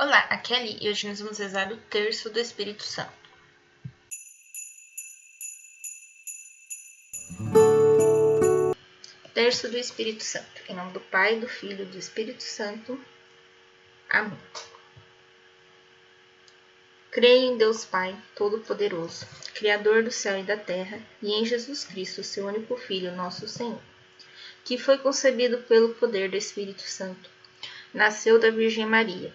Olá, aqui é Ali e hoje nós vamos rezar o terço do Espírito Santo. Terço do Espírito Santo. Em nome do Pai, do Filho e do Espírito Santo. Amém. Creio em Deus Pai, Todo-Poderoso, Criador do céu e da terra, e em Jesus Cristo, seu único Filho, nosso Senhor, que foi concebido pelo poder do Espírito Santo. Nasceu da Virgem Maria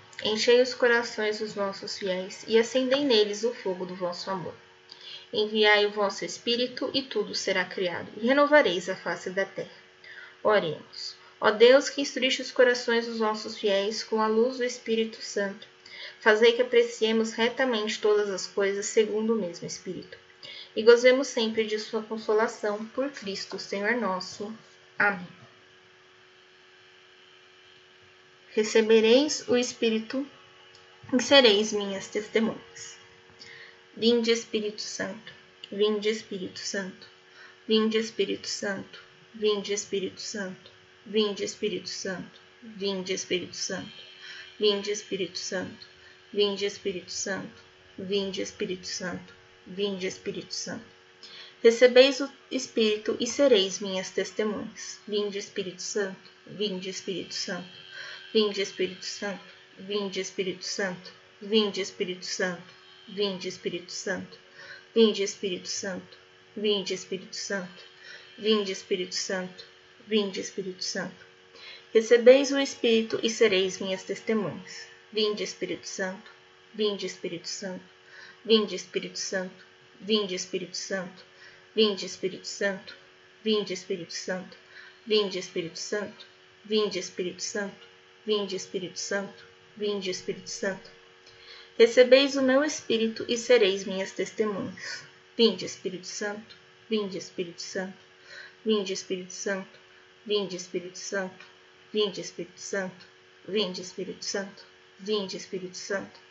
Enchei os corações dos nossos fiéis e acendei neles o fogo do vosso amor. Enviai o vosso Espírito e tudo será criado, e renovareis a face da terra. Oremos. Ó Deus, que instruiste os corações dos nossos fiéis com a luz do Espírito Santo, fazei que apreciemos retamente todas as coisas segundo o mesmo Espírito, e gozemos sempre de sua consolação por Cristo, Senhor nosso. Amém recebereis o Espírito e sereis minhas testemunhas. Vinde Espírito Santo, vinde Espírito Santo, vinde Espírito Santo, vinde Espírito Santo, vinde Espírito Santo, vinde Espírito Santo, vinde Espírito Santo, vinde Espírito Santo, vinde Espírito Santo, vinde Espírito Santo. Recebeis o Espírito e sereis minhas testemunhas. Vinde Espírito Santo, vinde Espírito Santo. Vinde Espírito Santo, vinde Espírito Santo, vinde Espírito Santo, vinde Espírito Santo, vinde Espírito Santo, vinde Espírito Santo, vinde Espírito Santo, vinde Espírito Santo. Recebeis o Espírito e sereis minhas testemunhas. Vinde Espírito Santo, vinde Espírito Santo, vinde Espírito Santo, vinde Espírito Santo, vinde Espírito Santo, vinde Espírito Santo, vinde Espírito Santo, vinde Espírito Santo, Vinde, Espírito Santo, vinde, Espírito Santo. Recebeis o meu Espírito e sereis minhas testemunhas. Vinde, Espírito Santo, vinde, Espírito Santo, vinde, Espírito Santo, vinde, Espírito Santo, vinde, Espírito Santo, vinde, Espírito Santo, vinde, Espírito Santo,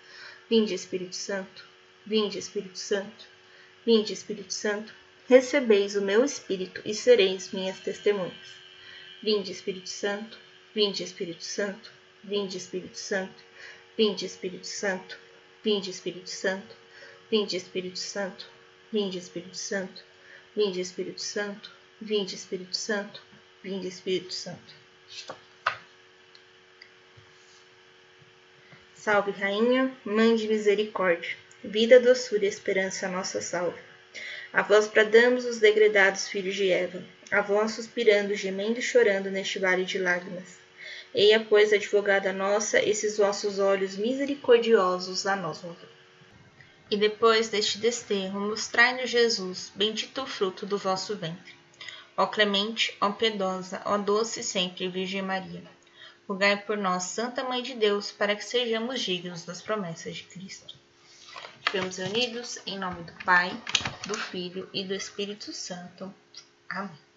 vinde, Espírito Santo, vinde, Espírito Santo, vinde, Espírito Santo. Recebeis o meu Espírito e sereis minhas testemunhas. Vinde, Espírito Santo, Vinde Espírito Santo, vinde Espírito Santo, vinde Espírito Santo, vinde Espírito Santo, vinde Espírito Santo, vinde Espírito Santo, vinde Espírito Santo, vinde Espírito Santo, vinde Espírito Santo. Salve, Rainha, Mãe de Misericórdia, vida, doçura e esperança, nossa salve. A vós bradamos os degredados filhos de Eva, a vós suspirando, gemendo e chorando neste vale de lágrimas. Eia, pois, advogada nossa, esses vossos olhos misericordiosos a nós mover. E depois deste desterro, mostrai-nos Jesus, bendito o fruto do vosso ventre. Ó clemente, ó piedosa, ó doce sempre Virgem Maria, rogai por nós, Santa Mãe de Deus, para que sejamos dignos das promessas de Cristo. Estivemos unidos em nome do Pai, do Filho e do Espírito Santo. Amém.